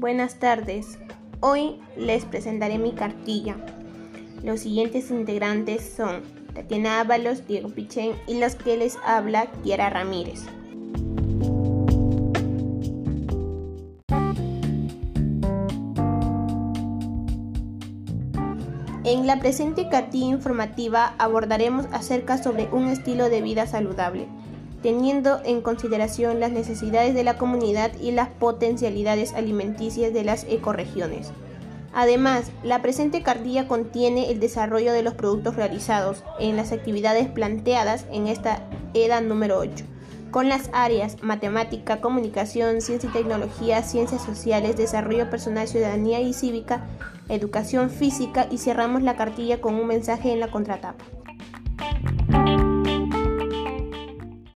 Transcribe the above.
Buenas tardes. Hoy les presentaré mi cartilla. Los siguientes integrantes son Tatiana Ábalos, Diego Pichén y los que les habla Kiara Ramírez. En la presente cartilla informativa abordaremos acerca sobre un estilo de vida saludable teniendo en consideración las necesidades de la comunidad y las potencialidades alimenticias de las ecorregiones. Además, la presente cartilla contiene el desarrollo de los productos realizados en las actividades planteadas en esta EDA número 8, con las áreas matemática, comunicación, ciencia y tecnología, ciencias sociales, desarrollo personal, ciudadanía y cívica, educación física y cerramos la cartilla con un mensaje en la contratapa.